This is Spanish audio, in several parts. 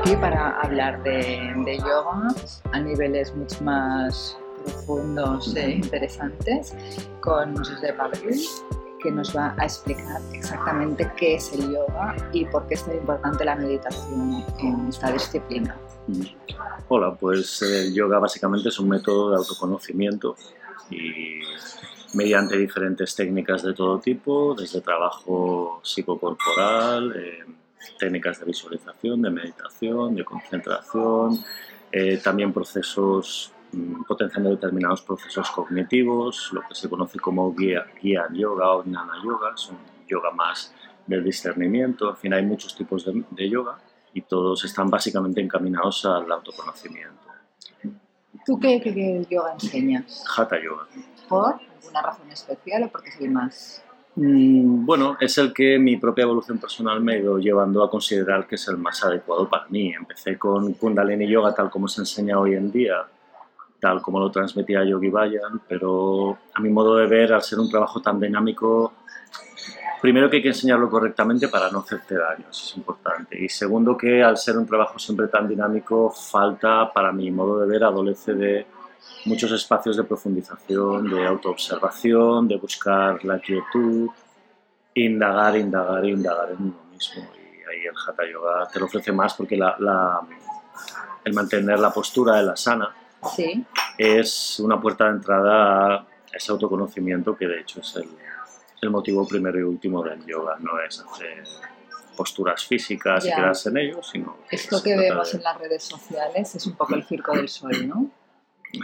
aquí para hablar de, de yoga a niveles mucho más profundos e interesantes con Josep Abril, que nos va a explicar exactamente qué es el yoga y por qué es tan importante la meditación en esta disciplina. Hola, pues el yoga básicamente es un método de autoconocimiento y mediante diferentes técnicas de todo tipo, desde trabajo psicocorporal, eh, técnicas de visualización, de meditación, de concentración, eh, también procesos mm, potenciando determinados procesos cognitivos, lo que se conoce como guía, guía yoga o jnana yoga, son yoga más del discernimiento, en fin, hay muchos tipos de, de yoga y todos están básicamente encaminados al autoconocimiento. ¿Tú qué, qué, qué yoga enseñas? Hatha yoga. ¿Por alguna razón especial o porque es el más Bueno, es el que mi propia evolución personal me ha ido llevando a considerar que es el más adecuado para mí. Empecé con Kundalini Yoga tal como se enseña hoy en día, tal como lo transmitía Yogi Bayan, pero a mi modo de ver, al ser un trabajo tan dinámico, primero que hay que enseñarlo correctamente para no hacerte daño, eso es importante. Y segundo que al ser un trabajo siempre tan dinámico, falta, para mi modo de ver, adolece de muchos espacios de profundización, de autoobservación, de buscar la quietud, indagar, indagar, indagar en uno mismo. Y ahí el Hatha Yoga te lo ofrece más porque la, la- el mantener la postura de la sana Sí. es una puerta de entrada a ese autoconocimiento que de hecho es el, el motivo primero y último del yoga, no es hacer posturas físicas y quedarse en ello, sino Esto se que vemos de- en las redes sociales es un poco el circo del sol, ¿no?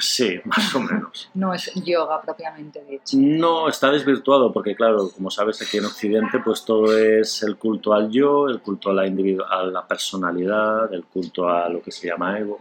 Sí, más o menos. No es yoga propiamente dicho. No, está desvirtuado porque, claro, como sabes, aquí en Occidente, pues todo es el culto al yo, el culto a la, a la personalidad, el culto a lo que se llama ego.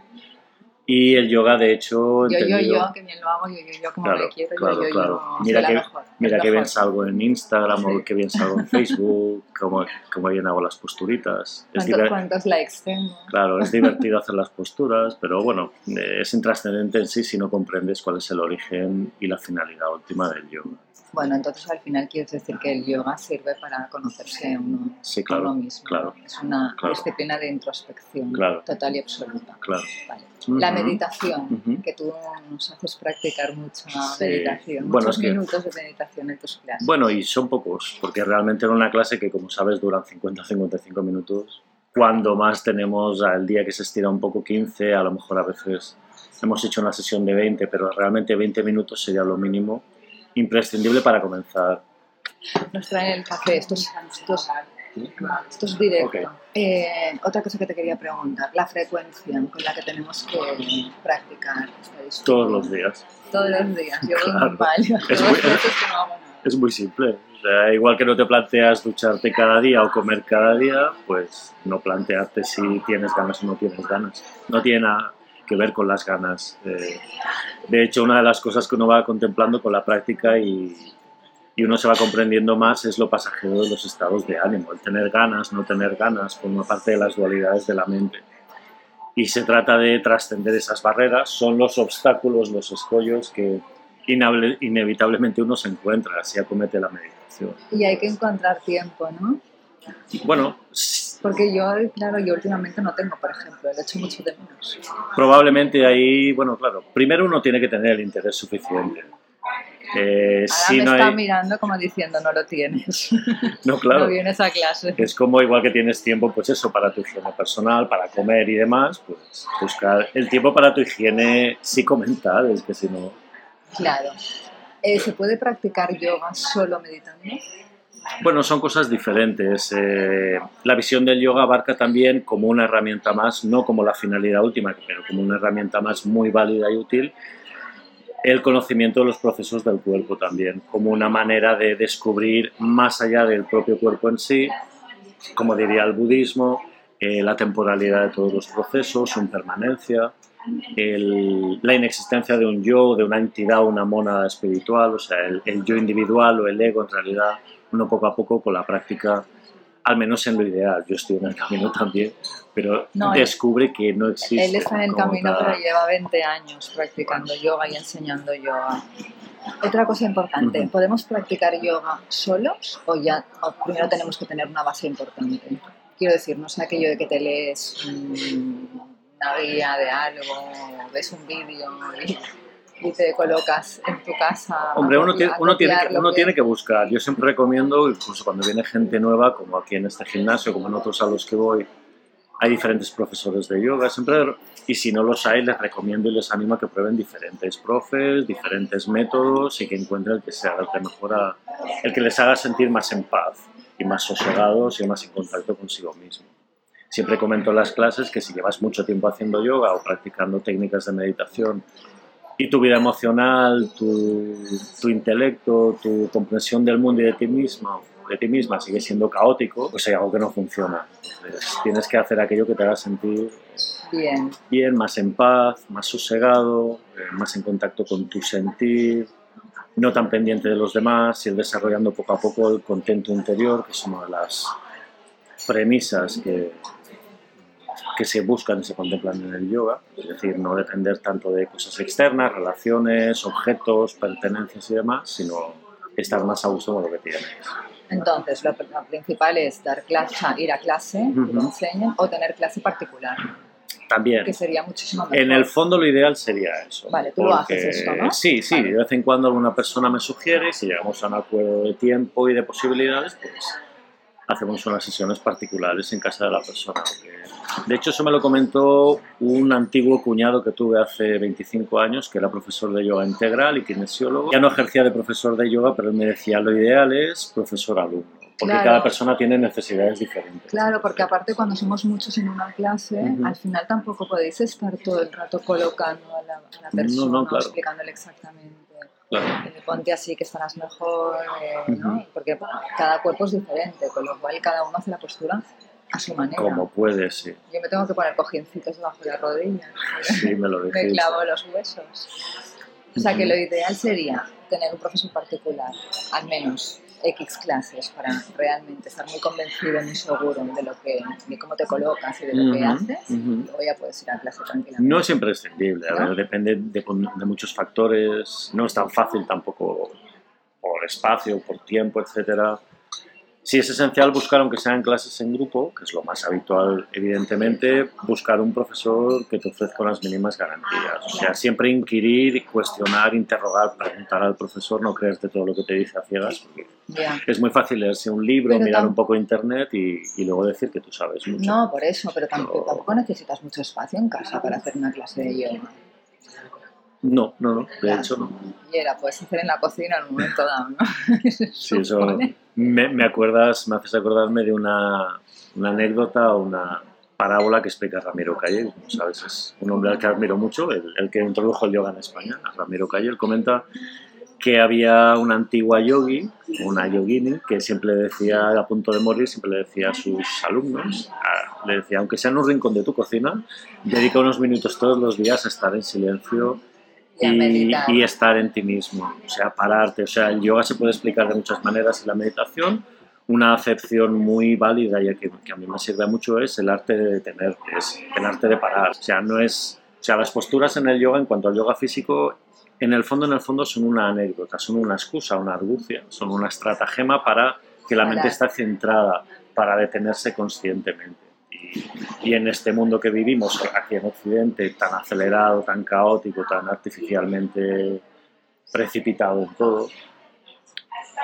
Y el yoga, de hecho, Yo, yo, entendido- yo, que bien lo hago, yo, yo, yo, como Claro, me quiero, claro, yo, yo, claro. yo, Mira que- mejor, Mira que bien salgo en Instagram Sí. o que bien salgo en Facebook, como, como bien hago las posturitas. Es ¿Cuántos, cuántos likes tengo? Claro, es divertido hacer las posturas, pero bueno, eh, es intrascendente en sí si no comprendes cuál es el origen y la finalidad última del yoga. Bueno, entonces al final quieres decir que el yoga sirve para conocerse uno, Sí, claro, uno mismo. claro. Es una Claro. disciplina de introspección total y absoluta. Vale. La Ujú. meditación, Ujú. que tú nos haces practicar mucha Sí. meditación, Bueno, muchos es que- minutos de meditación en tus clases. Bueno, y son pocos, porque realmente en una clase que, como sabes, duran 50-55 minutos, cuando más tenemos al día que se estira un poco 15, a lo mejor a veces hemos hecho una sesión de 20, pero realmente 20 minutos sería lo mínimo imprescindible para comenzar. Nos traen el café, esto es, esto es- esto es directo. Ok. Eh, otra cosa que te quería preguntar, la frecuencia con la que tenemos que practicar esta disciplina. Todos los días. Todos los días, yo Claro. Yo Es muy- no nada. Es muy simple. O sea, igual que no te planteas ducharte cada día o comer cada día, pues no plantearte si tienes ganas o no tienes ganas. No tiene nada que ver con las ganas. Eh, de hecho, una de las cosas que uno va contemplando con la práctica y, y uno se va comprendiendo más es lo pasajero de los estados de ánimo. El tener ganas, no tener ganas, forma parte de las dualidades de la mente. Y se trata de trascender esas barreras. Son los obstáculos, los escollos que inevitablemente uno se encuentra, así acomete la meditación. Y hay que encontrar tiempo, ¿no? Bueno, s- Porque yo, claro, yo últimamente no tengo, por ejemplo, el hecho mucho de menos. probablemente ahí, bueno, claro, primero uno tiene que tener el interés suficiente. Eh, Ahora si me no está hay, mirando como diciendo, no lo tienes. no, claro, No vienes a clase. es como igual que tienes tiempo, pues eso, para tu higiene personal, para comer y demás, pues buscar el tiempo para tu higiene psicomental, es que si no, Claro. Eh, ¿Se puede practicar yoga solo meditando? Bueno, son cosas diferentes. Eh, la visión del yoga abarca también como una herramienta más, no como la finalidad última, pero como una herramienta más muy válida y útil, el conocimiento de los procesos del cuerpo también, como una manera de descubrir más allá del propio cuerpo en sí, como diría el budismo, eh, la temporalidad de todos los procesos, su impermanencia, el- la inexistencia de un yo, de una entidad, una mónada espiritual, o sea, el, el yo individual o el ego en realidad, uno poco a poco con la práctica, al menos en lo ideal, yo estoy en el camino también, pero No, él- descubre que no existe. Él está en el camino, pero lleva 20 años practicando yoga y enseñando yoga. Otra cosa importante. ¿podemos practicar yoga solos o ya o primero tenemos que tener una base importante? quiero decir, no sé aquello de que te lees una guía de algo, ves un vídeo y, te colocas en tu casa. Hombre, uno, tiene, uno, tiene, que, uno tiene que buscar. Yo siempre recomiendo, incluso cuando viene gente nueva, como aquí en este gimnasio, como en otros a los que voy, hay diferentes profesores de yoga, siempre, y si no los hay, les recomiendo y les animo a que prueben diferentes profes, diferentes métodos y que encuentren el que sea el que mejora, el que les haga sentir más en paz y más sosegados y más en contacto consigo mismo. Siempre comento en las clases que si llevas mucho tiempo haciendo yoga o practicando técnicas de meditación y tu vida emocional, tu, tu intelecto, tu comprensión del mundo y de ti mismo de ti misma sigue siendo caótico, pues hay algo que no funciona. tienes que hacer aquello que te haga sentir bien, bien más en paz, más sosegado, eh, más en contacto con tu sentir, no tan pendiente de los demás, y ir desarrollando poco a poco el contento interior, que es una de las premisas que, que se buscan y se contemplan en el yoga, es decir, no depender tanto de cosas externas, relaciones, objetos, pertenencias y demás, sino estar más a gusto con lo que tienes. Entonces, lo, principal es dar clase, ir a clase, uh o tener clase particular. También. Que sería muchísimo mejor. En el fondo lo ideal sería eso. Vale, tú lo haces esto, ¿no? Sí, sí, de vez en cuando alguna persona me sugiere, si llegamos a un acuerdo de tiempo y de posibilidades, pues hacemos unas sesiones particulares en casa de la persona. De hecho, eso me lo comentó un antiguo cuñado que tuve hace 25 años, que era profesor de yoga integral y kinesiólogo. Ya no ejercía de profesor de yoga, pero él me decía, lo ideal es profesor-alumno porque cada persona tiene necesidades diferentes. Claro, porque aparte cuando somos muchos en una clase, al final tampoco podéis estar todo el rato colocando a la, persona, explicándole exactamente. Claro. Ponte así que estarás mejor, eh, ¿no? Porque cada cuerpo es diferente, con lo cual cada uno hace la postura a su manera. Como puede, sí. Yo me tengo que poner cojincitos debajo de la rodilla. Sí, me lo dijiste. me clavo los huesos. O sea que lo ideal sería tener un profesor particular, al menos X clases para realmente estar muy convencido, muy seguro de lo que, de cómo te colocas y de lo que haces, luego ya puedes ir a clase tranquilamente. No es imprescindible, a ver, depende de, de, muchos factores, no es tan fácil tampoco por espacio, por tiempo, etcétera. Sí es esencial buscar, aunque sean clases en grupo, que es lo más habitual, evidentemente, buscar un profesor que te ofrezca las mínimas garantías. O sea, siempre inquirir, cuestionar, interrogar, preguntar al profesor, no creerte todo lo que te dice a ciegas, porque es muy fácil leerse un libro, mirar un poco internet y, y, luego decir que tú sabes mucho. No, por eso, pero tampoco, tampoco necesitas mucho espacio en casa para hacer una clase de yoga. No, no, no, de hecho no. Y era, puedes hacer en la cocina en un momento dado, ¿no? sí, eso me, me, acuerdas, me haces acordarme de una, una anécdota o una parábola que explica Ramiro Calle, sabes, es un hombre al que admiro mucho, el, el que introdujo el yoga en España, Ramiro Calle, él comenta que había una antigua yogi, una yogini, que siempre decía, a punto de morir, siempre le decía a sus alumnos, le decía, aunque sea en un rincón de tu cocina, dedica unos minutos todos los días a estar en silencio y, estar en ti mismo, o sea, pararte. O sea, el yoga se puede explicar de muchas maneras y la meditación, una acepción muy válida y que, que a mí me sirve mucho es el arte de detener, es el arte de parar. O sea, no es, o sea, las posturas en el yoga, en cuanto al yoga físico, en el fondo, en el fondo son una anécdota, son una excusa, una argucia, son una estratagema para que la mente esté centrada, para detenerse conscientemente. Y, en este mundo que vivimos aquí en Occidente, tan acelerado, tan caótico, tan artificialmente precipitado en todo,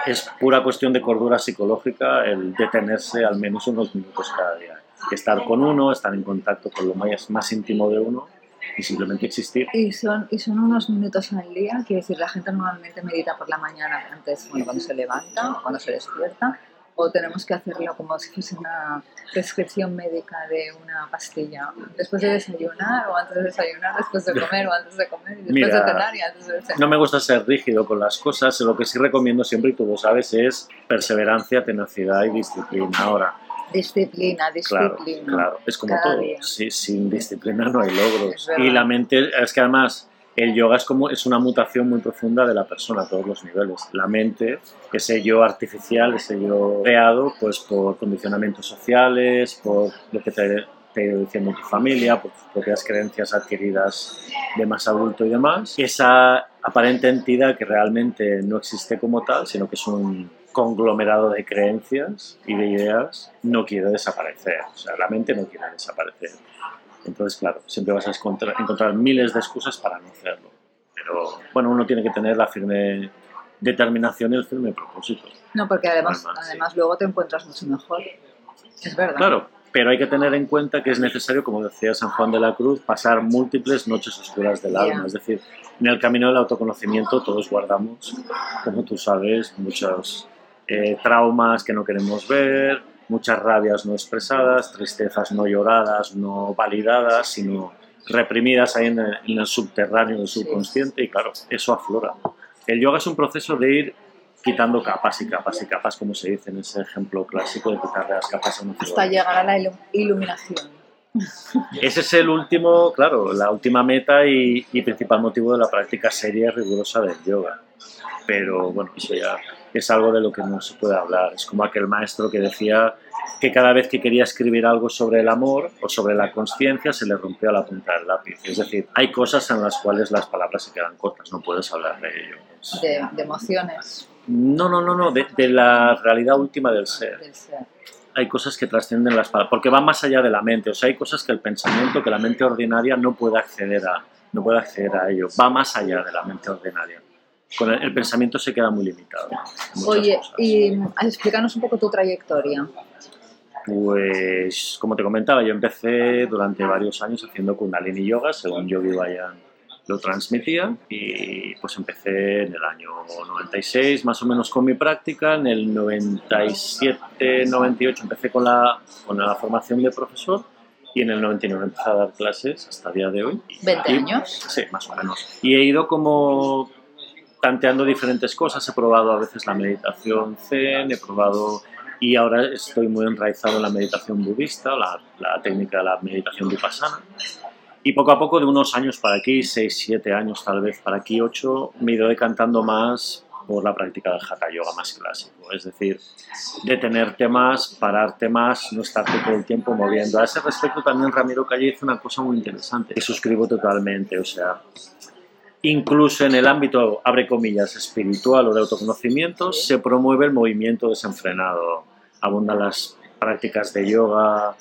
es pura cuestión de cordura psicológica el detenerse al menos unos minutos cada día. Estar con uno, estar en contacto con lo más, más íntimo de uno y simplemente existir. Y son, y son unos minutos al día, quiero decir, la gente normalmente medita por la mañana antes, bueno, cuando se levanta o cuando se despierta, o tenemos que hacerlo como si fuese una prescripción médica de una pastilla, después de desayunar o antes de desayunar, después de comer o antes de comer, y después de cenar y antes de cenar. No me gusta ser rígido con las cosas, lo que sí recomiendo siempre, y tú lo sabes, es perseverancia, tenacidad y disciplina. Ahora, Disciplina, disciplina. Claro, claro. es como todo. sin disciplina no hay logros. Y la mente, es que además el yoga es como es una mutación muy profunda de la persona a todos los niveles. La mente, ese yo artificial, ese yo creado, pues por condicionamientos sociales, por lo que te, te ha ido diciendo tu familia, por tus propias creencias adquiridas de más adulto y demás. Esa aparente entidad que realmente no existe como tal, sino que es un conglomerado de creencias y de ideas no quiere desaparecer. O sea, la mente no quiere desaparecer. Entonces, claro, siempre vas a encontrar, encontrar miles de excusas para no hacerlo. Pero, bueno, uno tiene que tener la firme determinación y el firme propósito. No, porque además, además luego te encuentras mucho mejor. Es verdad. Claro, pero hay que tener en cuenta que es necesario, como decía San Juan de la Cruz, pasar múltiples noches oscuras del alma. Es decir, en el camino del autoconocimiento todos guardamos, como tú sabes, muchos eh, traumas que no queremos ver, muchas rabias no expresadas, tristezas no lloradas, no validadas, sino reprimidas ahí en el, subterráneo del subconsciente y claro, eso aflora. El yoga es un proceso de ir quitando capas y capas y capas, como se dice en ese ejemplo clásico de quitarle las capas a un Hasta llegar a la iluminación. Ese es el último, claro, la última meta y, y, principal motivo de la práctica seria y rigurosa del yoga. Pero bueno, eso ya es algo de lo que no se puede hablar. Es como aquel maestro que decía que cada vez que quería escribir algo sobre el amor o sobre la conciencia se le rompía la punta del lápiz. Es decir, hay cosas en las cuales las palabras se quedan cortas, no puedes hablar de ello. De, emociones. No, no, no, no, de, la realidad última del ser. Hay cosas que trascienden las palabras, porque van más allá de la mente. O sea, hay cosas que el pensamiento, que la mente ordinaria no puede acceder a, no puede acceder a ello. Va más allá de la mente ordinaria. Con el, pensamiento se queda muy limitado. Oye, y explícanos un poco tu trayectoria. Pues, como te comentaba, yo empecé durante varios años haciendo Kundalini Yoga, según Yogi Bayan lo transmitía, y pues empecé en el año 96 más o menos con mi práctica, en el 97, 98 empecé con la, con la formación de profesor, y en el 99 empecé a dar clases hasta el día de hoy. ¿20 años? Sí, más o menos. Y he ido como tanteando diferentes cosas, he probado a veces la meditación zen, he probado y ahora estoy muy enraizado en la meditación budista, la, la técnica de la meditación vipassana. Y poco a poco, de unos años para aquí, 6, 7 años tal vez para aquí, 8, me he ido decantando más por la práctica del Hatha Yoga más clásico, es decir, detener temas, parar temas, no estar todo el tiempo moviendo. A ese respecto también Ramiro Calle hizo una cosa muy interesante que suscribo totalmente, o sea, incluso en el ámbito, abre comillas, espiritual o de autoconocimiento, se promueve el movimiento desenfrenado. Abundan las prácticas de yoga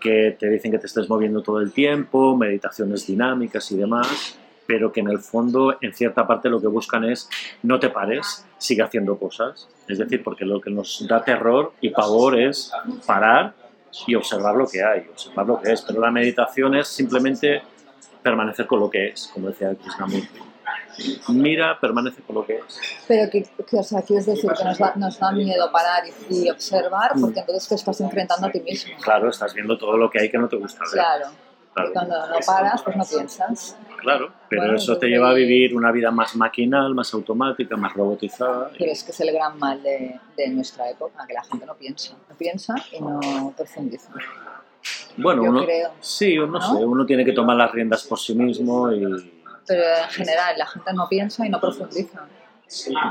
que te dicen que te estés moviendo todo el tiempo, meditaciones dinámicas y demás, pero que en el fondo, en cierta parte, lo que buscan es no te pares, sigue haciendo cosas. Es decir, porque lo que nos da terror y pavor es parar y observar lo que hay, observar lo que es. Pero la meditación es simplemente permanecer con lo que es, como decía Krishnamurti mira, permanece con lo que es. Pero que, o sea, quieres decir que nos da, nos da miedo parar y, observar, mm. porque entonces te estás enfrentando a ti mismo. Claro, estás viendo todo lo que hay que no te gusta ver. Claro. Y cuando no paras, pues no piensas. Claro, pero eso te lleva a vivir una vida más maquinal, más automática, más robotizada. Pero es que es el gran mal de, de nuestra época, que la gente no piensa. No piensa y no profundiza. Bueno, uno, sí, no, sé, uno tiene que tomar las riendas por sí mismo y pero en general la gente no piensa y no profundiza.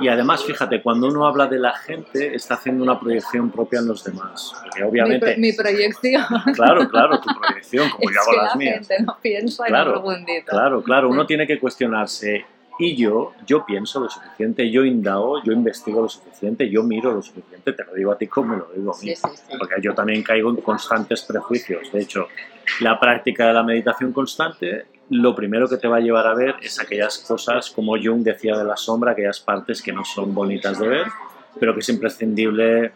Y además, fíjate, cuando uno habla de la gente, está haciendo una proyección propia en los demás. Porque obviamente. Mi, proyección. Claro, claro, tu proyección, como yo hago que las la gente no piensa y no profundiza. Claro, claro, uno tiene que cuestionarse. Y yo, yo pienso lo suficiente, yo indago, yo investigo lo suficiente, yo miro lo suficiente, te lo digo a ti como me lo digo a mí. Porque yo también caigo en constantes prejuicios. De hecho, la práctica de la meditación constante lo primero que te va a llevar a ver es aquellas cosas, como Jung decía de la sombra, aquellas partes que no son bonitas de ver, pero que es imprescindible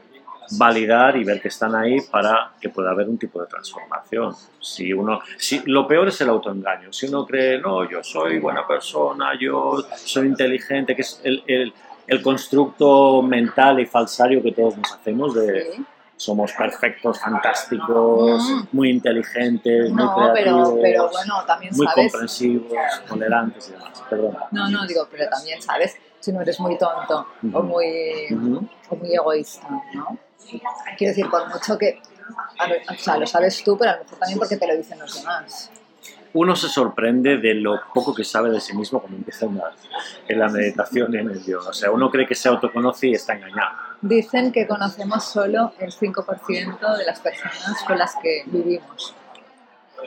validar y ver que están ahí para que pueda haber un tipo de transformación. Si uno, si, lo peor es el autoengaño. Si uno cree, no, yo soy buena persona, yo soy inteligente, que es el, el, el constructo mental y falsario que todos nos hacemos de, somos perfectos, fantásticos, mm. muy inteligentes, muy creativos, pero, pero bueno, también muy comprensivos, tolerantes y demás. Perdón. No, no, digo, pero también sabes si no eres muy tonto o, muy, o muy egoísta, ¿no? Quiero decir, por mucho que, o sea, lo sabes tú, pero a lo mejor también porque te lo dicen los demás uno se sorprende de lo poco que sabe de sí mismo cuando empieza en la, en la meditación y en el yoga. O sea, uno cree que se autoconoce y está engañado. Dicen que conocemos solo el 5% de las personas con las que vivimos.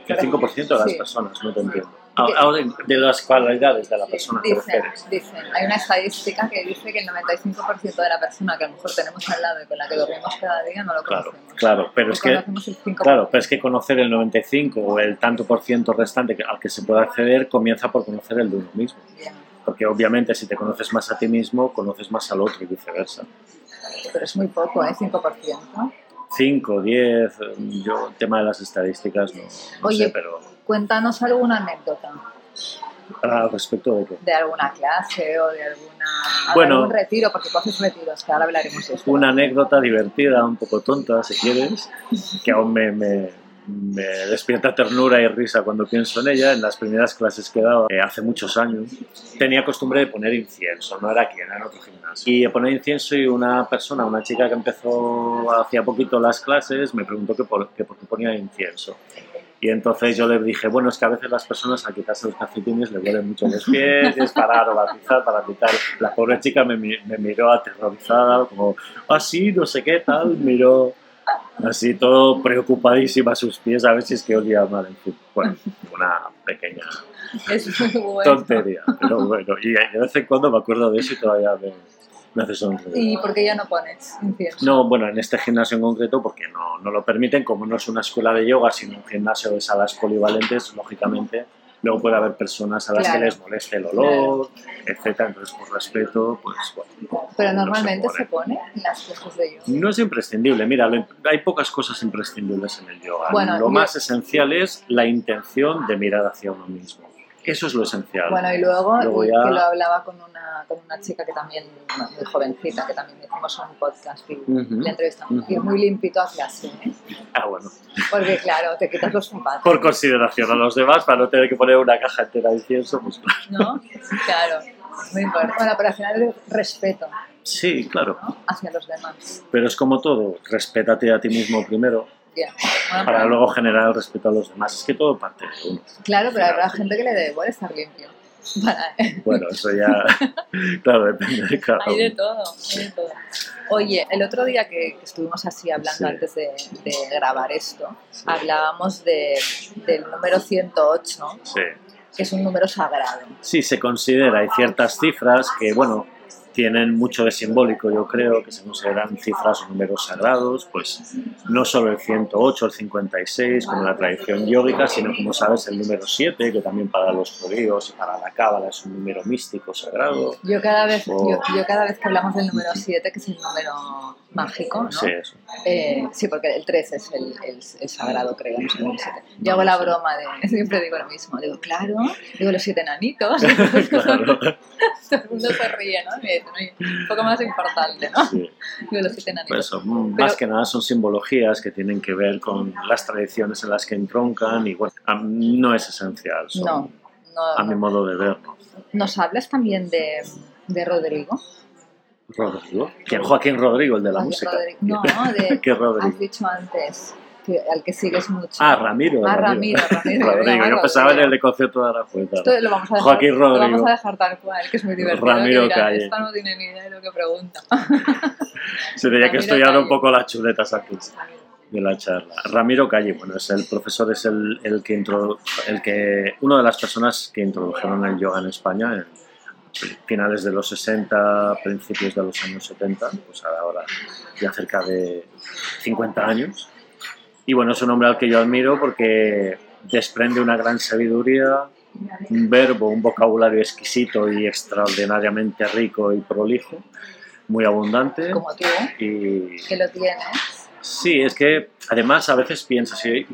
El 5% de las personas, no te entiendo. Ah, ah, de, de las cualidades de la persona que Dicen, refieres. dicen, hay una estadística que dice que el 95% de la persona que a lo mejor tenemos al lado y con la que dormimos cada día no lo Claro, conocemos. claro, pero es que conocemos el 5%. Claro, pero es que conocer el 95 o el tanto por ciento restante que- al que se puede acceder comienza por conocer el de uno mismo. Bien. Porque obviamente si te conoces más a ti mismo, conoces más al otro y viceversa. Pero es muy poco, ¿eh? 5%. 5, 10, yo el tema de las estadísticas no, no Oye. sé, pero Cuéntanos alguna anécdota al respecto de que de alguna clase o de alguna Bueno. algún retiro, porque tú haces retiros, que ahora hablaremos de eso. una anécdota divertida, un poco tonta si quieres, que aún me, me- me despierta ternura y risa cuando pienso en ella, en las primeras clases que daba, eh, hace muchos años, tenía costumbre de poner incienso, no era aquí, era en otro gimnasio. Y poner incienso y una persona, una chica que empezó hacía poquito las clases, me preguntó que por, que por qué ponía incienso. Y entonces yo le dije, bueno, es que a veces las personas al quitarse los calcetines le huelen mucho los pies, es para aromatizar, para quitar. La pobre chica me, me miró aterrorizada, como, así, no sé qué tal, miró así todo preocupadísima a sus pies, a ver si es que olía mal. Bueno, una pequeña Es muy bueno. tontería, pero bueno, y de vez en cuando me acuerdo de eso y todavía me, me hace sonreír. ¿Y por qué ya no pones incienso? No, bueno, en este gimnasio en concreto, porque no, no lo permiten, como no es una escuela de yoga, sino un gimnasio de salas polivalentes, lógicamente, luego puede haber personas a las Claro. que les moleste el olor, etcétera. Entonces, por respeto, pues bueno. Pero no normalmente se se pone. en las clases de yoga. No es imprescindible, mira, hay pocas cosas imprescindibles en el yoga. Bueno, lo yo- más esencial es la intención de mirar hacia uno mismo. Eso es lo esencial. Bueno, y luego, Luego y ya- que lo hablaba con una, con una chica que también, muy jovencita, que también hicimos un podcast y Ujú. le entrevistamos. Ujú. Ir muy limpito a clase, ¿eh? Ah, bueno. Porque claro, te quitas los zapatos, Por consideración a los demás, para no tener que poner una caja entera de incienso, pues claro. ¿no? Claro, es muy importante. Bueno, pero al final es respeto, Sí, claro. ¿no? Hacia los demás. Pero es como todo, respétate a ti mismo primero Bueno, para luego generar el respeto a los demás. Es que todo parte de uno. Claro, pero habrá gente que le debe igual estar limpio. Para- Bueno, eso ya, claro, depende de cada Hay de uno. todo, hay de todo. Oye, el otro día que, que estuvimos así hablando Sí. antes de, de grabar esto, hablábamos de, del número 108, Sí. que es un número sagrado. sí, se considera, hay ciertas cifras que, bueno, tienen mucho de simbólico, yo creo, que se consideran cifras o números sagrados, pues no solo el 108, el 56, como la tradición yógica, sino, como sabes, el número 7, que también para los judíos y para la cábala es un número místico sagrado. Yo cada vez, yo, yo cada vez que hablamos del número 7, que es el número mágico, ¿no? Sí, eso. Eh, sí, porque el 3 es el, el- el sagrado, creo, no sé el número 7. Yo hago la broma de, siempre digo lo mismo, digo, claro, digo los siete enanitos, Claro. todo el mundo se ríe, ¿no? Un poco más importante, ¿no? Sí. Digo los siete enanitos. Pues eso, mm, Pero- más que nada son simbologías que tienen que ver con las tradiciones en las que entroncan y bueno, no es esencial, son, No, no, a mi modo de ver. ¿no? ¿Nos hablas también de, de Rodrigo? Rodrigo. ¿Quién? Joaquín Rodrigo, el de la Joaquín música. Rodrigo. No, de, ¿Qué Rodrigo? has dicho antes, que, al que sigues mucho. Ah, Ramiro. Ah, Ramiro, Ramiro. Rodrigo, yo pensaba en el de concierto de Arajueta. Esto lo vamos a dejar, Joaquín lo vamos Rodrigo. a dejar tal cual, que es muy divertido. Ramiro dirán, Calle. Esta no tiene ni idea de lo que pregunta. Se tenía que estudiar Calle. un poco las chuletas antes de la charla. Ramiro Calle, bueno, es el profesor, es el, el que introdu- el que, una de las personas que introdujeron el yoga en España en finales de los 60, principios de los años 70, pues ahora ya cerca de 50 años. Y bueno, es un hombre al que yo admiro porque desprende una gran sabiduría, un verbo, un vocabulario exquisito y extraordinariamente rico y prolijo, muy abundante. Como tú, Y que lo tienes. sí, es que además a veces piensas, y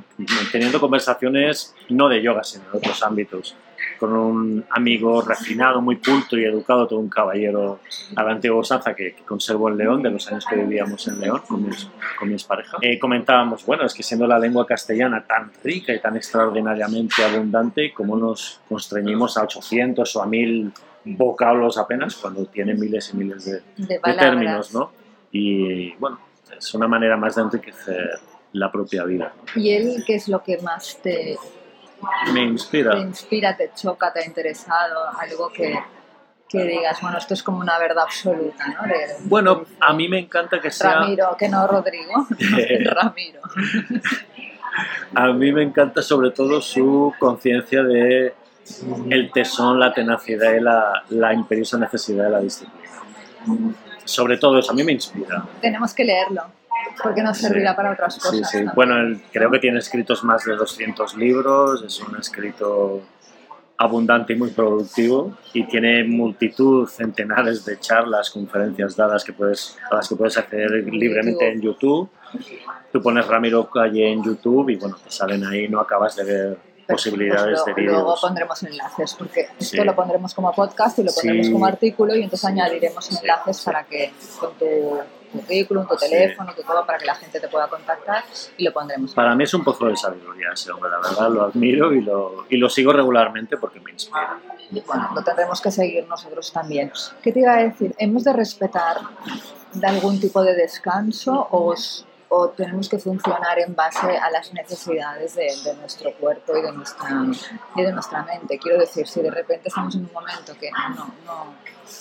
teniendo conversaciones no de yoga, sino de otros ámbitos, con un amigo refinado, muy culto y educado, todo un caballero a la antigua usanza que, que conservo en León, de los años que vivíamos en León con mis, con mis parejas. Eh, comentábamos, bueno, es que siendo la lengua castellana tan rica y tan extraordinariamente abundante, ¿cómo nos constreñimos a 800 o a 1000 vocablos apenas cuando tiene miles y miles de, De de términos, ¿no? Y bueno, es una manera más de enriquecer la propia vida. ¿no? ¿Y él qué es lo que más te, Me inspira. te inspira, te choca, te ha interesado? Algo que, que digas, bueno, esto es como una verdad absoluta, ¿no? De- Bueno, a mí me encanta que sea... Ramiro, que no Rodrigo. Ramiro. A mí me encanta sobre todo su conciencia de el tesón, la tenacidad y la, la imperiosa necesidad de la disciplina. Sobre todo eso, a mí me inspira. Tenemos que leerlo, porque nos servirá Sí. para otras cosas. Sí, sí. Bueno, él- creo que tiene escritos más de 200 libros, es un escrito abundante y muy productivo y tiene multitud, centenares de charlas, conferencias dadas que puedes, a las que puedes acceder libremente en YouTube. Tú pones Ramiro Calle en YouTube y bueno, te salen ahí, no acabas de ver Pero, posibilidades pues, de luego, luego vídeos. pondremos enlaces, porque esto Sí. lo pondremos como podcast y lo pondremos Sí. como artículo y entonces añadiremos Sí, enlaces para que con tu currículum, tu Sí. teléfono, tu todo, para que la gente te pueda contactar y lo pondremos. Para mí es un pozo de sabiduría ese hombre, la verdad, lo admiro y lo, y lo sigo regularmente porque me inspira. Y bueno, lo tendremos que seguir nosotros también. ¿Qué te iba a decir? ¿Hemos de respetar de algún tipo de descanso o, s- o tenemos que funcionar en base a las necesidades de, de nuestro cuerpo y de, nuestra, y de nuestra mente? Quiero decir, si de repente estamos en un momento que no, no,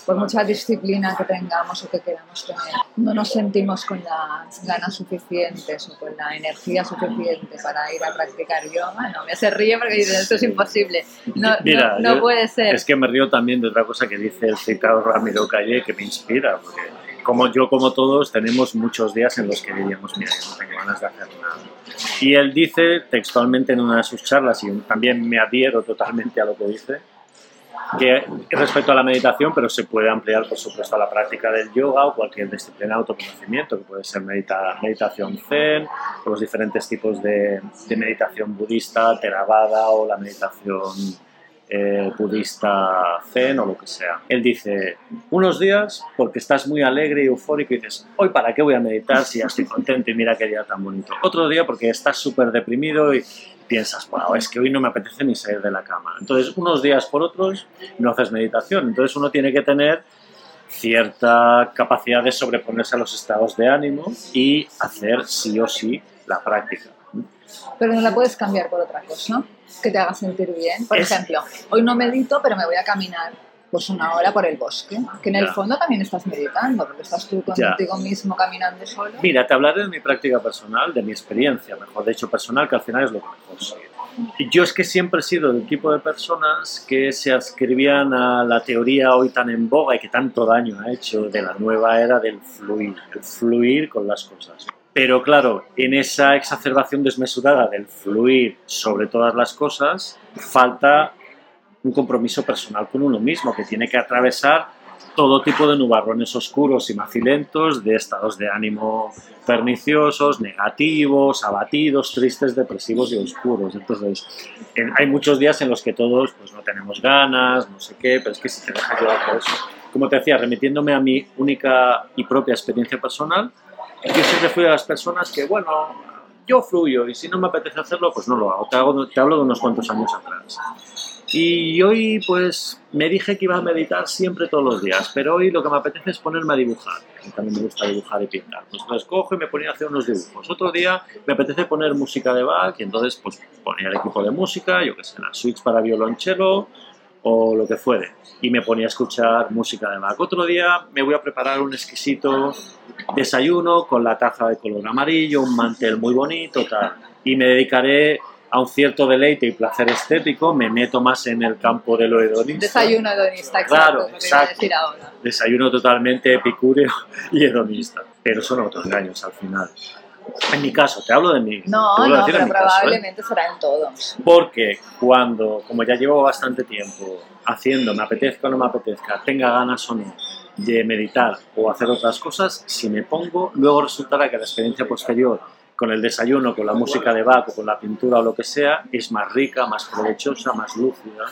por mucha disciplina que tengamos o que queramos tener, no nos sentimos con las ganas suficientes o con la energía suficiente para ir a practicar yoga, no, me se ríe porque dice, esto es imposible, no, no- Mira, no yo- puede ser. Es que me río también de otra cosa que dice el citado Ramiro Calle que me inspira, porque como yo, como todos, tenemos muchos días en los que diríamos, mira, no tengo ganas de hacer nada. Y él dice textualmente en una de sus charlas, y también me adhiero totalmente a lo que dice, que respecto a la meditación, pero se puede ampliar, por supuesto, a la práctica del yoga o cualquier disciplina de autoconocimiento, que puede ser medita- meditación zen, o los diferentes tipos de, de meditación budista, Theravada o la meditación eh, budista zen o lo que sea. Él dice, unos días porque estás muy alegre y eufórico y dices, hoy para qué voy a meditar si ya estoy contento y mira qué día tan bonito. Otro día porque estás súper deprimido y piensas, wow, es que hoy no me apetece ni salir de la cama. Entonces, unos días por otros no haces meditación. Entonces, uno tiene que tener cierta capacidad de sobreponerse a los estados de ánimo y hacer sí o sí la práctica. Pero no la puedes cambiar por otra cosa que te haga sentir bien. Por Es- ejemplo, hoy no medito, pero me voy a caminar pues una hora por el bosque. Que en el Ya. fondo también estás meditando, porque estás tú Ya. contigo mismo caminando solo. Mira, te hablaré de mi práctica personal, de mi experiencia, mejor dicho, personal, que al final es lo que mejor sé. Y Yo es que siempre he sido del tipo de personas que se adscribían a la teoría hoy tan en boga y que tanto daño ha hecho de la nueva era del fluir, el fluir con las cosas. Pero claro, en esa exacerbación desmesurada del fluir sobre todas las cosas, falta un compromiso personal con uno mismo, que tiene que atravesar todo tipo de nubarrones oscuros y macilentos, de estados de ánimo perniciosos, negativos, abatidos, tristes, depresivos y oscuros. Entonces, en- hay muchos días en los que todos pues, no tenemos ganas, no sé qué, pero es que si te dejas llevar por eso. Como te decía, remitiéndome a mi única y propia experiencia personal, yo siempre fui de las personas que, bueno, yo fluyo y si no me apetece hacerlo, pues no lo hago. Te, hago- te hablo de unos cuantos años atrás. Y hoy pues me dije que iba a meditar siempre todos los días, pero hoy lo que me apetece es ponerme a dibujar. A también me gusta dibujar y pintar. Pues entonces cojo y me ponía a hacer unos dibujos. Otro día me apetece poner música de Bach y entonces pues ponía el equipo de música, yo que sé, la switch para violonchelo o lo que fuere. Y me ponía a escuchar música de Bach. Otro día me voy a preparar un exquisito desayuno con la taza de color amarillo, un mantel muy bonito, tal. Y me dedicaré a un cierto deleite y placer estético, me meto más en el campo de lo hedonista. Desayuno hedonista, exacto, Claro, exacto. decir ahora. Desayuno totalmente epicúreo y hedonista. Pero son autoengaños al final. En mi caso, te hablo de mi. No, no, pero caso, ¿eh? probablemente será en todos. Porque cuando, como ya llevo bastante tiempo haciendo, me apetezca o no me apetezca, tenga ganas o no de meditar o hacer otras cosas, si me pongo, luego resultará que la experiencia posterior con el desayuno, con la música de Bach o con la pintura o lo que sea, es más rica, más provechosa, más lúcida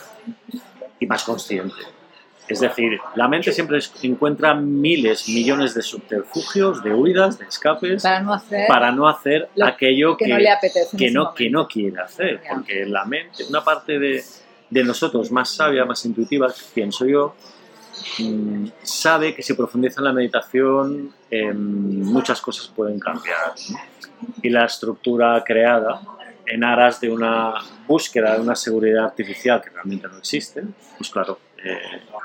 y más consciente. Es decir, la mente siempre encuentra miles, millones de subterfugios, de huidas, de escapes, Para no hacer para no hacer lo aquello que no le apetece en que ese no, momento. que no quiere hacer, porque la mente, una parte de, de nosotros más sabia, más intuitiva, pienso yo, mm, sabe que si profundiza en la meditación em, muchas cosas pueden cambiar. Y la estructura creada en aras de una búsqueda de una seguridad artificial que realmente no existe, pues claro, eh,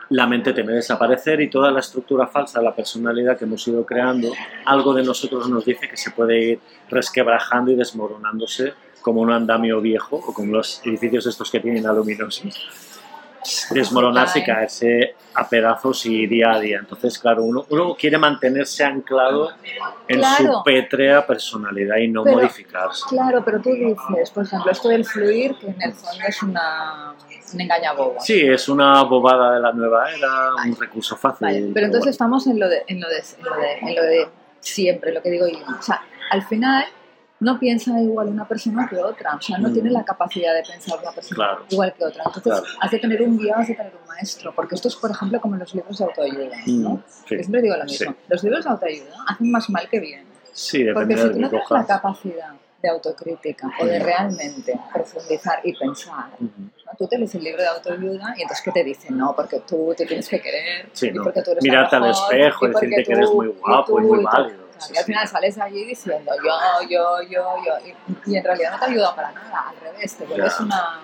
la mente teme desaparecer y toda la estructura falsa la personalidad que hemos ido creando, algo de nosotros nos dice que se puede ir resquebrajando y desmoronándose como un andamio viejo o como los edificios estos que tienen aluminosos. Desmoronarse y caerse a pedazos y día a día. Entonces, claro, uno, uno quiere mantenerse anclado en su Claro. pétrea personalidad y no Pero- modificarse. Claro, pero tú dices, por ejemplo, esto del fluir, que en el fondo es una, un engañabobo. Sí, es una bobada de la nueva era, un recurso fácil. Vale, pero entonces estamos en lo de, en lo de, en lo de, en lo de siempre, lo que digo yo. O sea, al final no piensa igual una persona que otra. O sea, no Mm. tiene la capacidad de pensar una persona Claro. igual que otra. Entonces, Claro. has de tener un guía, has de tener un maestro. Porque esto es, por ejemplo, como los libros de autoayuda. ¿no? Mm, sí. Siempre digo lo mismo. Sí. Los libros de autoayuda hacen más mal que bien. Sí, Porque si tú no tienes la capacidad de autocrítica o de realmente profundizar y pensar. Tú te lees el libro de autoayuda y entonces ¿qué te dicen? No, porque tú te tienes que querer Sí, y no. porque tú eres Mirarte al espejo y decirte que eres muy guapo y muy tú, válido. Sí, al final sales allí diciendo yo, yo, yo, yo. Y, y en realidad no te ayuda para nada, al revés, te vuelves Ya. una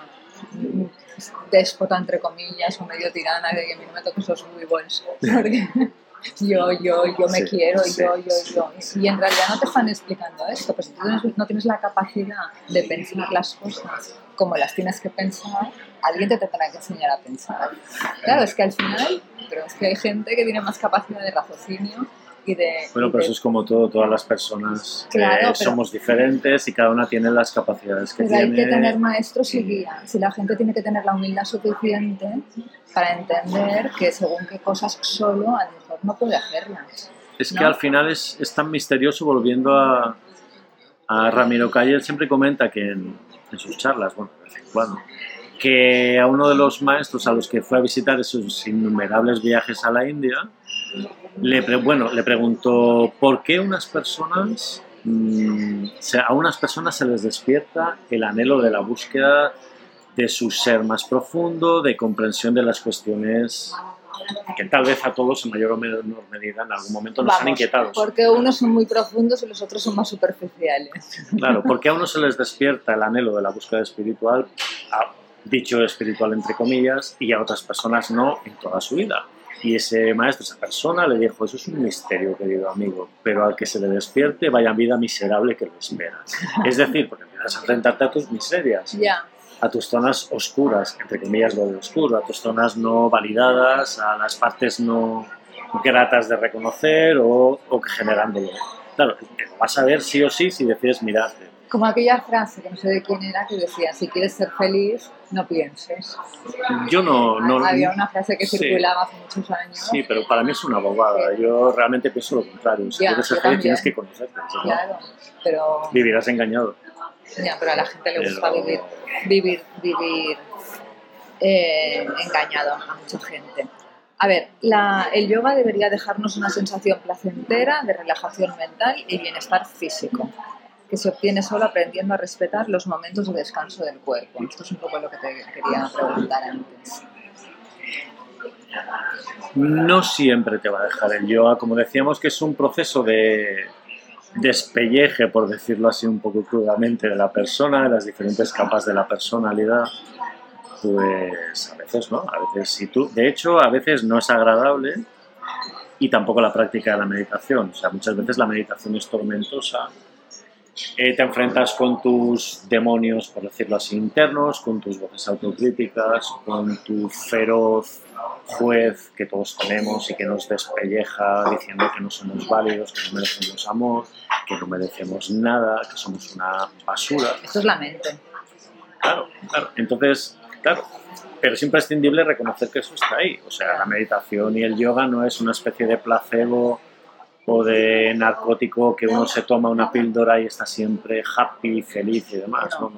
déspota, entre comillas, o medio tirana de que a mí no me toques esos weebles. Porque yo, yo, yo me Sí, quiero, sí, yo, yo, yo. sí. Y en realidad no te están explicando esto, pues si tú no tienes la capacidad de pensar las cosas como las tienes que pensar, alguien te tendrá que enseñar a pensar. Claro, es que al final, pero es que hay gente que tiene más capacidad de raciocinio y de... Bueno, pero de- eso es como todo, todas las personas eh, Claro, pero- somos diferentes y cada una tiene las capacidades que Pero hay tiene. que tener maestros y guías. Y la gente tiene que tener la humildad suficiente para entender que según qué cosas solo a lo mejor no puede hacerlas. Es que ¿no? al final es, es tan misterioso, volviendo a, a Ramiro Calle, él siempre comenta que en, en sus charlas, bueno, de vez en cuando, que a uno de los maestros a los que fue a visitar esos innumerables viajes a la India, le, pre- bueno, le preguntó por qué unas personas, mm, a unas personas se les despierta el anhelo de la búsqueda de su ser más profundo, de comprensión de las cuestiones que tal vez a todos en mayor o menor medida en algún momento nos han inquietado. Porque unos son muy profundos y los otros son más superficiales. Claro, porque a uno se les despierta el anhelo de la búsqueda espiritual, a- dicho espiritual entre comillas, y a otras personas no en toda su vida. Y ese maestro, esa persona, le dijo, eso es un misterio, querido amigo, pero al que se le despierte, vaya vida miserable que le espera. Es decir, porque empiezas a enfrentarte a tus miserias, Ya. a tus zonas oscuras, entre comillas lo de oscuro, a tus zonas no validadas, a las partes no gratas de reconocer o, o que generan dolor. Claro, vas a ver sí o sí si decides mirarte. Como aquella frase que no sé de quién era que decía, si quieres ser feliz, no pienses. Yo no... no Había una frase que sí. circulaba hace muchos años. Sí, pero para mí es una bobada. Yo realmente pienso lo contrario. Si Ya, quieres ser feliz también. tienes que conocerte. no, Claro, pero, Vivirás engañado. ya, pero a la gente le gusta Pero- vivir, vivir, vivir eh, engañado a mucha gente. A ver, la- el yoga debería dejarnos una sensación placentera de relajación mental y bienestar físico, que se obtiene solo aprendiendo a respetar los momentos de descanso del cuerpo. Esto es un poco lo que te quería preguntar antes. No siempre te va a dejar el yoga. Como decíamos que es un proceso de despelleje, por decirlo así un poco crudamente, de la persona, de las diferentes capas de la personalidad, pues a veces no. A veces si tú, de hecho, a veces no es agradable y tampoco la práctica de la meditación. O sea, muchas veces la meditación es tormentosa. Eh, te enfrentas con tus demonios, por decirlo así, internos, con tus voces autocríticas, con tu feroz juez que todos tenemos y que nos despelleja diciendo que no somos válidos, que no merecemos amor, que no merecemos nada, que somos una basura. Esto es la mente. Claro, claro. Entonces, claro, pero es imprescindible reconocer que eso está ahí. O sea, la meditación y el yoga no es una especie de placebo o de narcótico que uno se toma una píldora y está siempre happy, feliz y demás. No.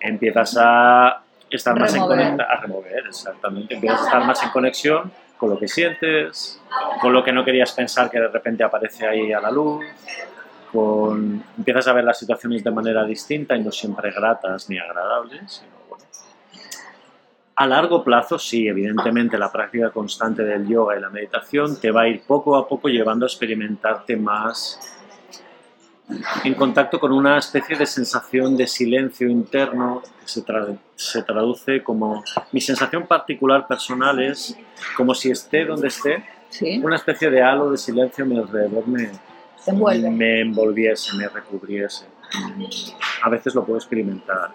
Empiezas a estar más en conexión, a remover, exactamente. Empiezas a estar más en conexión con lo que sientes, con lo que no querías pensar que de repente aparece ahí a la luz, con, empiezas a ver las situaciones de manera distinta y no siempre gratas ni agradables, sino. A largo plazo, sí, evidentemente la práctica constante del yoga y la meditación te va a ir poco a poco llevando a experimentarte más en contacto con una especie de sensación de silencio interno que se, tra- se traduce como mi sensación particular personal es como si esté donde esté, ¿Sí? una especie de halo de silencio a mi alrededor me, me envolviese, me recubriese. A veces lo puedo experimentar.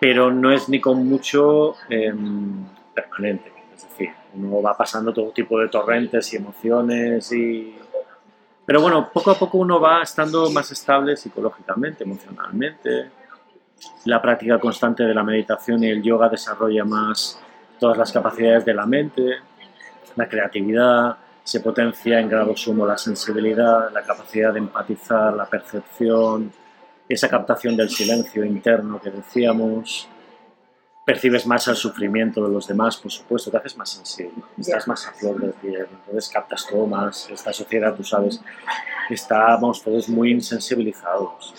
Pero no es ni con mucho em, permanente. Es decir, uno va pasando todo tipo de torrentes y emociones y... Pero bueno, poco a poco uno va estando más estable psicológicamente, emocionalmente. La práctica constante de la meditación y el yoga desarrolla más todas las capacidades de la mente, la creatividad, se potencia en grado sumo la sensibilidad, la capacidad de empatizar, la percepción, esa captación del silencio interno que decíamos, percibes más el sufrimiento de los demás, por supuesto, te haces más sensible, estás más a flor de piel, entonces captas todo más. Esta sociedad, tú sabes, estamos todos muy insensibilizados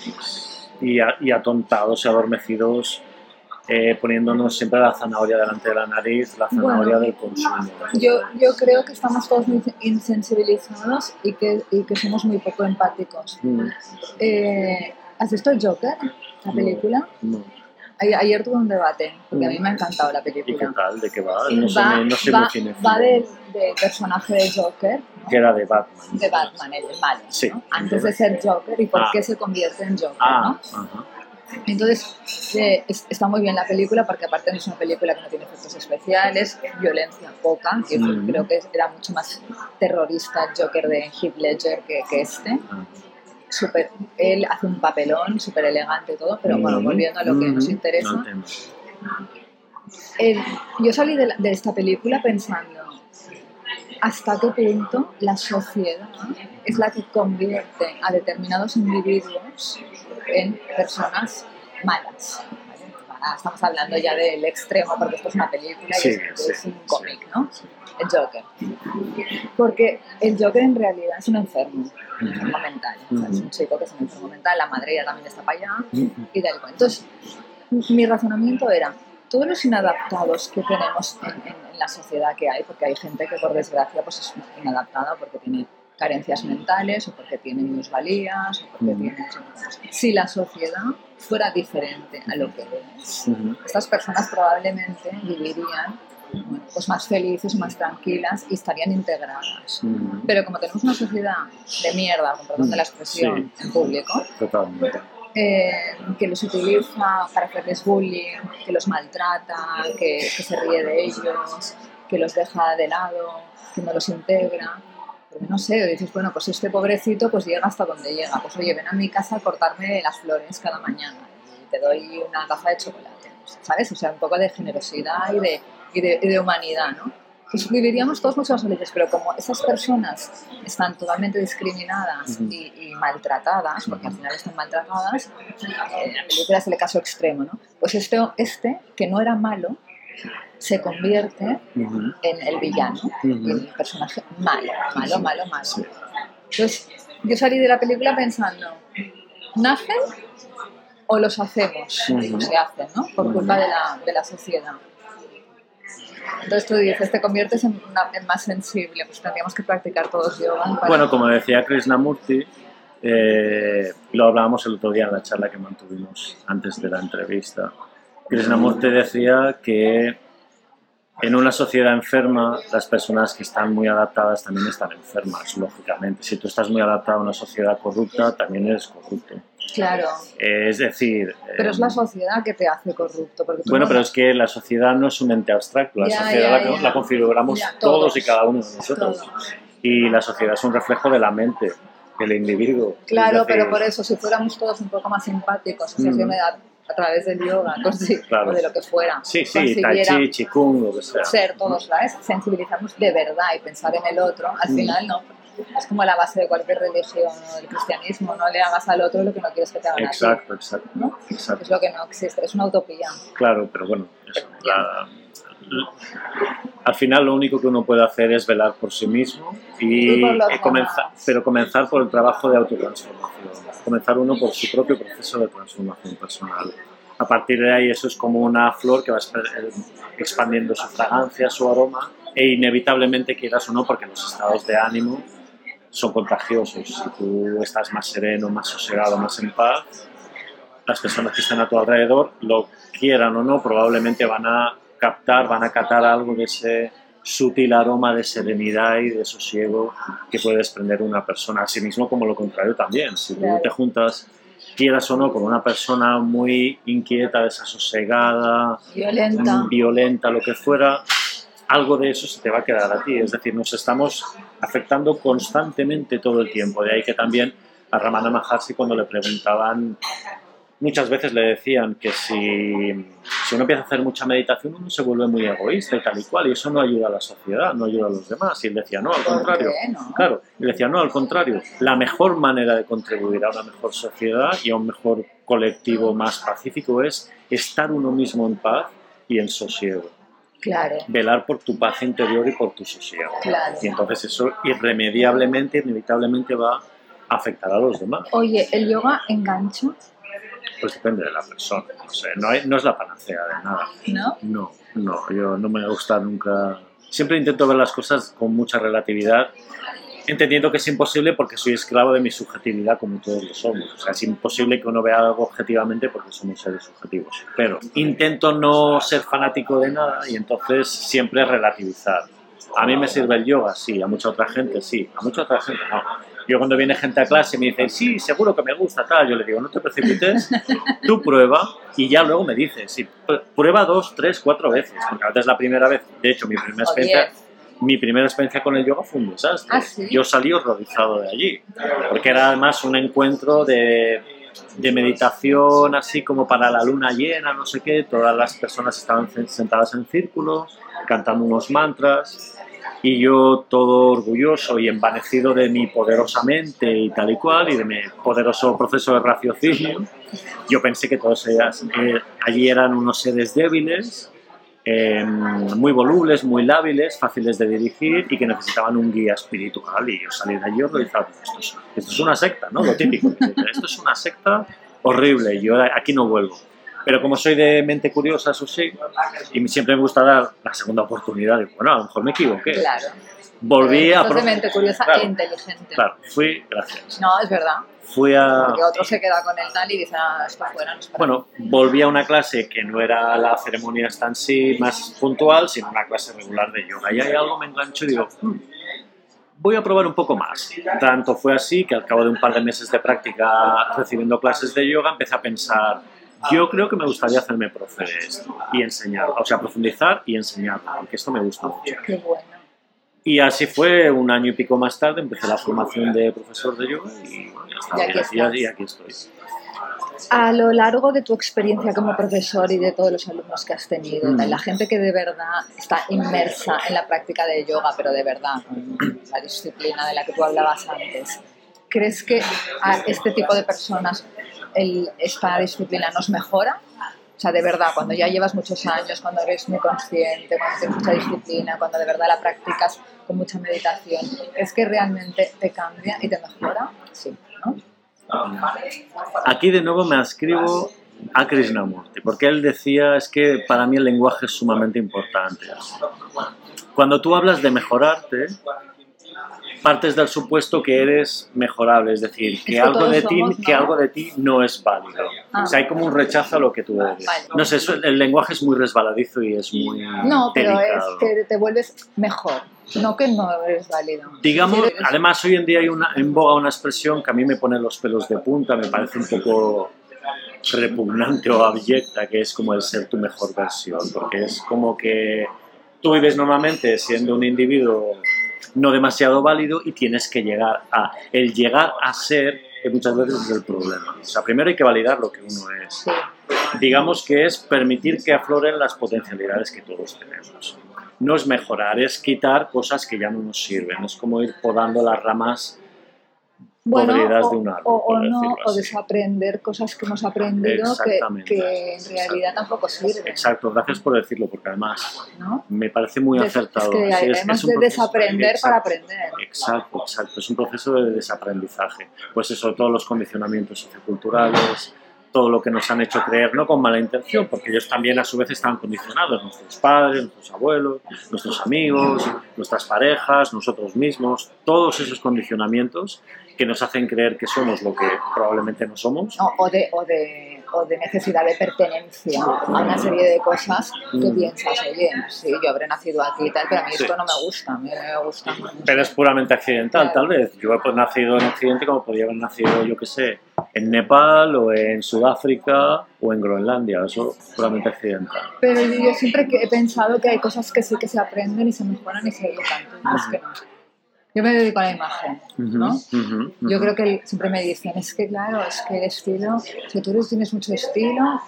y, y atontados y adormecidos. Eh, poniéndonos siempre la zanahoria delante de la nariz, la zanahoria del consumo. Yo, yo creo que estamos todos muy insensibilizados y que, y que somos muy poco empáticos. Mm. Eh, ¿Has visto el Joker, la película? No. Ayer tuve un debate, porque a mí me ha encantado la película. ¿Y qué tal? ¿De qué va? No, va, sé, no sé va, va del, personaje de Joker. Que era de Batman. De Batman, el malo. Sí. ¿no? Antes de ser Joker y por ah. qué se convierte en Joker, ah, ¿no? Ajá. Entonces, eh, está muy bien la película porque aparte no es una película que no tiene efectos especiales, violencia poca, que mm. creo que era mucho más terrorista el Joker de Heath Ledger que, que este. Ah super, él hace un papelón súper elegante y todo, pero bueno, volviendo a lo que nos interesa. yo salí de, de, esta película pensando hasta qué punto la sociedad es la que convierte a determinados individuos en personas malas. Estamos hablando ya del extremo, porque esto es una película y es, un cómic, ¿no? El Joker. Porque el Joker en realidad es un enfermo, un enfermo mental. es un chico que es un enfermo mental, la madre ya también está para allá y tal Entonces, mi razonamiento era, todos los inadaptados que tenemos en, la sociedad que hay, porque hay gente que por desgracia pues es inadaptada porque tiene carencias mentales o porque tiene minusvalías o porque tiene... Si la sociedad fuera diferente a lo que es, estas personas probablemente vivirían pues más felices, más tranquilas y estarían integradas. Pero como tenemos una sociedad de mierda, con perdón de la expresión, en público, eh, que los utiliza para hacerles bullying, que los maltrata, que, que, se ríe de ellos, que los deja de lado, que no los integra. Pero no sé, dices, bueno, pues este pobrecito pues llega hasta donde llega. Pues oye, ven a mi casa a cortarme las flores cada mañana y te doy una taza de chocolate, ¿sabes? O sea, un poco de generosidad y de, y de, y de humanidad, ¿no? Pues viviríamos todos mucho más felices, pero como esas personas están totalmente discriminadas y, y, maltratadas, porque al final están maltratadas, en eh, la película es el caso extremo, ¿no? Pues este, este, que no era malo, se convierte en el villano, en el personaje malo, malo, malo, malo. Entonces, yo salí de la película pensando, ¿nacen o los hacemos? O se hacen, ¿no? Por culpa de la, de la sociedad. Entonces tú dices, te conviertes en, más sensible, pues tendríamos que practicar todos yoga. Bueno, como decía Krishnamurti, eh, lo hablábamos el otro día en la charla que mantuvimos antes de la entrevista. Krishnamurti decía que en una sociedad enferma, las personas que están muy adaptadas también están enfermas, lógicamente. Si tú estás muy adaptado a una sociedad corrupta, también eres corrupto. Claro. es decir... Pero es la em, sociedad que te hace corrupto. bueno, pero es que la sociedad no es un ente abstracto, la sociedad la, configuramos todos, y cada uno de nosotros. Y la sociedad es un reflejo de la mente, del individuo. Claro, pero por eso, si fuéramos todos un poco más simpáticos, o sea, mm a través del yoga, o de lo que fuera. Sí, sí, tai chi, chikung, lo que sea. Ser todos, ¿sabes? Sensibilizarnos de verdad y pensar en el otro. Al mm. final, no. Es como la base de cualquier religión o del cristianismo, no le hagas al otro lo que no quieres que te hagan exacto, a ti. Exacto, ¿no? exacto. Es lo que no existe, es una utopía. Claro, pero bueno, al final lo único que uno puede hacer es velar por sí mismo y, comenzar, pero comenzar por el trabajo de autotransformación, comenzar uno por su propio proceso de transformación personal. A partir de ahí eso es como una flor que va expandiendo su fragancia, su aroma e inevitablemente quieras o no, porque los estados de ánimo son contagiosos. Si tú estás más sereno, más sosegado, más en paz, las personas que están a tu alrededor, lo quieran o no, probablemente van a captar, van a catar algo de ese sutil aroma de serenidad y de sosiego que puede desprender una persona. Asimismo, como lo contrario también. Si tú te juntas quieras o no, con una persona muy inquieta, desasosegada, Violenta. mm, violenta, lo que fuera, algo de eso se te va a quedar a ti. Es decir, nos estamos afectando constantemente todo el tiempo. De ahí que también a Ramana Maharshi cuando le preguntaban, muchas veces le decían que si, si uno empieza a hacer mucha meditación uno se vuelve muy egoísta y tal y cual, y eso no ayuda a la sociedad, no ayuda a los demás. Y él decía, no, al ¿Por contrario. Claro, y decía, no, al contrario, la mejor manera de contribuir a una mejor sociedad y a un mejor colectivo más pacífico es estar uno mismo en paz y en sosiego. Claro, Velar por tu paz interior y por tu sosiego. claro. Y entonces eso irremediablemente, inevitablemente va a afectar a los demás. Oye, ¿el yoga engancha? Pues depende de la persona. No, sé, no, hay- no es la panacea de nada. ¿No? No, no, yo no me gusta nunca. Siempre intento ver las cosas con mucha relatividad, entendiendo que es imposible porque soy esclavo de mi subjetividad como todos lo somos. O sea, es imposible que uno vea algo objetivamente porque somos seres subjetivos. Pero intento no ser fanático de nada y entonces siempre relativizar. A mí me sirve el yoga, sí, a mucha otra gente, sí, a mucha otra gente no. Yo cuando viene gente a clase me dice, sí, seguro que me gusta, tal, yo le digo, no te precipites, tú prueba y ya luego me dices, sí, pr- prueba dos, tres, cuatro veces. Porque a veces la primera vez, de hecho, mi primera experiencia, mi primera experiencia con el yoga fue un desastre. ¿Ah, sí? Yo salí horrorizado de allí, porque era además un encuentro de, de meditación así como para la luna llena, no sé qué, todas las personas estaban sentadas en círculo, cantando unos mantras, y yo todo orgulloso y envanecido de mi poderosa mente y tal y cual, y de mi poderoso proceso de raciocinio, yo pensé que todos ellas, eh, allí eran unos seres débiles, eh, muy volubles, muy lábiles, fáciles de dirigir y que necesitaban un guía espiritual. Y yo salí de allí horrorizado. Esto es, esto es una secta, ¿no? Lo típico. Esto es una secta horrible. Yo aquí no vuelvo. Pero como soy de mente curiosa, eso sí, y siempre me gusta dar la segunda oportunidad, bueno, a lo mejor me equivoqué. Claro. Volví a... De mente curiosa Claro. e inteligente. Claro, fui, gracias. No, es verdad. Fui a... Porque otro se queda con el tal y dice, ah, esto fuera, no es para Bueno, volví a una clase que no era la ceremonia esta en sí más puntual, sino una clase regular de yoga. Y ahí algo me enganchó y digo, "Hmm, voy a probar un poco más. Tanto fue así que al cabo de un par de meses de práctica recibiendo clases de yoga empecé a pensar, yo creo que me gustaría hacerme profe de esto y enseñarlo, o sea, profundizar y enseñarlo, porque esto me gusta mucho. Qué bueno. Y así fue, un año y pico más tarde empecé la formación de profesor de yoga y está, Y aquí y- aquí estoy. A lo largo de tu experiencia como profesor y de todos los alumnos que has tenido, Mm. la gente que de verdad está inmersa en la práctica de yoga, pero de verdad, la disciplina de la que tú hablabas antes, ¿crees que a este tipo de personas el- esta disciplina nos mejora? O sea, de verdad, cuando ya llevas muchos años, cuando eres muy consciente, cuando tienes mucha disciplina, cuando de verdad la practicas con mucha meditación, ¿es que realmente te cambia y te mejora? Sí, ¿no? Aquí de nuevo me ascribo a Krishnamurti, porque él decía es que para mí el lenguaje es sumamente importante. Cuando tú hablas de mejorarte, partes del supuesto que eres mejorable, es decir, que, que algo de, ti, que ¿no? algo de ti no es válido. Ah. O sea, hay como un rechazo a lo que tú eres. Vale. No sé, eso- el lenguaje es muy resbaladizo y es muy No, pero delicado. es que te vuelves mejor, no que no eres válido. Digamos, Sí, eres- además hoy en día hay una, en boga una expresión que a mí me pone los pelos de punta, me parece un poco repugnante o abyecta, que es como el ser tu mejor versión, porque es como que tú vives normalmente siendo un individuo no demasiado válido y tienes que llegar a... El llegar a ser, que muchas veces es el problema. O sea, primero hay que validar lo que uno es. Sí, Digamos que es permitir que afloren las potencialidades que todos tenemos. No es mejorar, es quitar cosas que ya no nos sirven. Es como ir podando las ramas bueno, o, de un árbol, o- o no, decirlo o así. desaprender cosas que hemos aprendido que, que en realidad tampoco sirven. Exacto, gracias por decirlo, porque además ¿no? me parece muy Des- acertado. Es que Sí, es- además es de desaprender para exacto, aprender. Exacto, exacto. Es un proceso de desaprendizaje. Pues eso, todos los condicionamientos socioculturales, todo lo que nos han hecho creer, no con mala intención, porque ellos también a su vez están condicionados, nuestros padres, nuestros abuelos, nuestros amigos, nuestras parejas, nosotros mismos, todos esos condicionamientos que nos hacen creer que somos lo que probablemente no somos. No, o, de, o, de, o de necesidad de pertenencia a una serie de cosas que Mm. piensas, oye, sí, yo habré nacido aquí y tal, pero a mí Sí. esto no me gusta, a mí me gusta. no Pero es puramente accidental, Claro. tal vez. Yo he nacido en Occidente como podía haber nacido, yo qué sé, en Nepal o en Sudáfrica o en Groenlandia, eso puramente accidental. Pero yo siempre he pensado que hay cosas que sí que se aprenden y se mejoran y se educan, es que no. Yo me dedico a la imagen, ¿no? Yo creo que siempre me dicen, es que claro, es que el estilo, si tú tienes mucho estilo,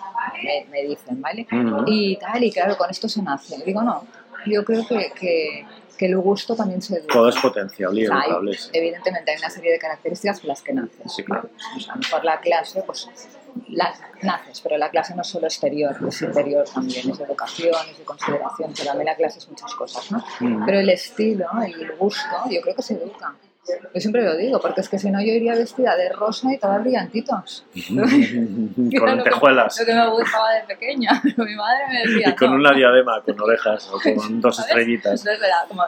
me, dicen, ¿vale? Y tal, y claro, con esto se nace. Digo, no, yo creo que, que, que el gusto también se educa. Todo es y educable. Evidentemente hay una serie de características con las que naces. Sí, claro. O sea, mejor la clase, pues la, naces, pero la clase no es solo exterior, es interior también, es educación, es de consideración, pero también la clase es muchas cosas, ¿no? Pero el estilo, el gusto, yo creo que se educa. Yo siempre lo digo, porque es que si no yo iría vestida de rosa y todas brillantitos. con lentejuelas. Lo que me gustaba de pequeña. mi madre me decía. Y con una diadema, con orejas o con dos estrellitas.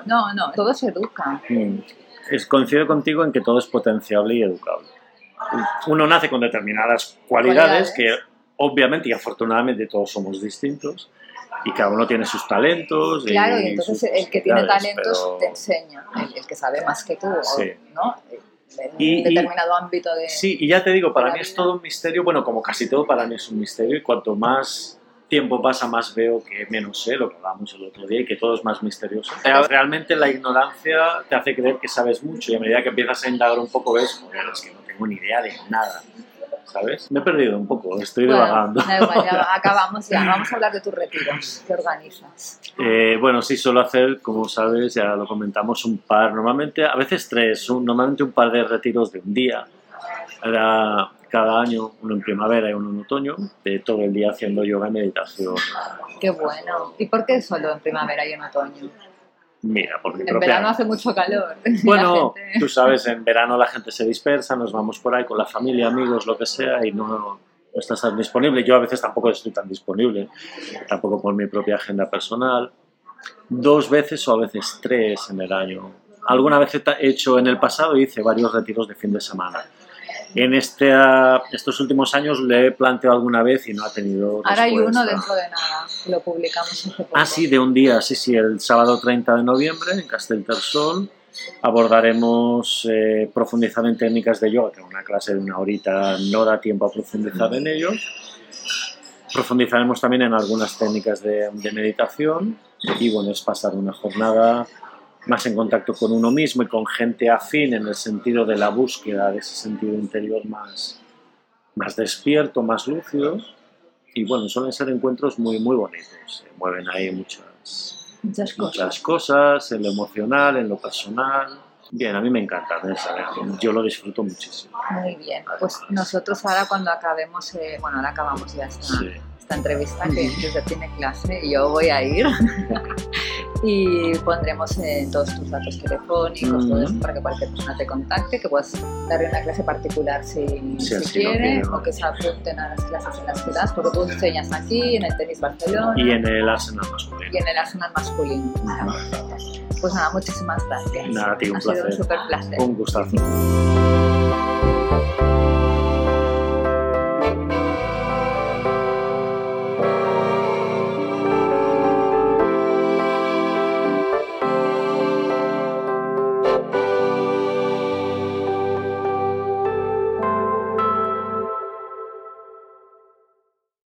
No, no, todo se educa. Mm. Es, coincido contigo en que todo es potenciable y educable. Uno nace con determinadas cualidades, que obviamente y afortunadamente todos somos distintos y cada uno tiene sus talentos. Claro, y, entonces el que tiene talentos te enseña, el, que sabe más que tú, ¿no? En un determinado ámbito de... Sí, y ya te digo, para mí es todo un misterio, bueno, como casi todo para mí es un misterio, y cuanto más tiempo pasa, más veo que menos sé, lo que hablábamos el otro día, y que todo es más misterioso. Realmente la ignorancia te hace creer que sabes mucho, y a medida que empiezas a indagar un poco ves, joder, es que no tengo ni idea de nada. ¿sabes? Me he perdido un poco, estoy bueno, divagando. ya acabamos ya. Vamos a hablar de tus retiros. ¿Qué organizas? Eh, bueno, sí, suelo hacer, como sabes, ya lo comentamos, un par, normalmente, a veces tres, normalmente un par de retiros de un día. Era cada año, uno en primavera y uno en otoño, de todo el día haciendo yoga y meditación. Qué bueno. ¿Y por qué solo en primavera y en otoño? Mira, porque En verano hace mucho calor. Bueno, tú sabes, en verano la gente se dispersa, nos vamos por ahí con la familia, amigos, lo que sea, y no, no estás tan disponible. Yo a veces tampoco estoy tan disponible, tampoco por mi propia agenda personal. Dos veces o a veces tres en el año. Alguna vez he hecho en el pasado, hice varios retiros de fin de semana. En este, estos últimos años le he planteado alguna vez y no ha tenido. Ahora hay uno dentro de nada, lo publicamos hace poco. Ah, sí, de un día, sí, sí, el sábado 30 de noviembre en Casteltersol abordaremos eh, profundizar en técnicas de yoga, que una clase de una horita no da tiempo a profundizar en ello. Profundizaremos también en algunas técnicas de, de meditación y bueno, es pasar una jornada más en contacto con uno mismo y con gente afín en el sentido de la búsqueda de ese sentido interior más, más despierto, más lúcido. Y bueno, suelen ser encuentros muy, muy bonitos. Se mueven ahí muchas, muchas, cosas. muchas cosas, en lo emocional, en lo personal. Bien, a mí me encanta, yo lo disfruto muchísimo. Muy bien, pues nosotros ahora cuando acabemos, eh, bueno, ahora acabamos ya esta, esta entrevista que ya tiene clase y yo voy a ir. y pondremos en todos tus datos telefónicos, todo eso, para que cualquier persona te contacte, que puedas darle una clase particular si, si, quiere, o que se apunten a las clases en las que das, porque tú enseñas aquí, en el tenis Barcelona. Y en el Arsenal masculino. Y en el Arsenal masculino. Pues nada, muchísimas gracias. Nada, tío, un ha placer. sido un súper placer. Un gustazo.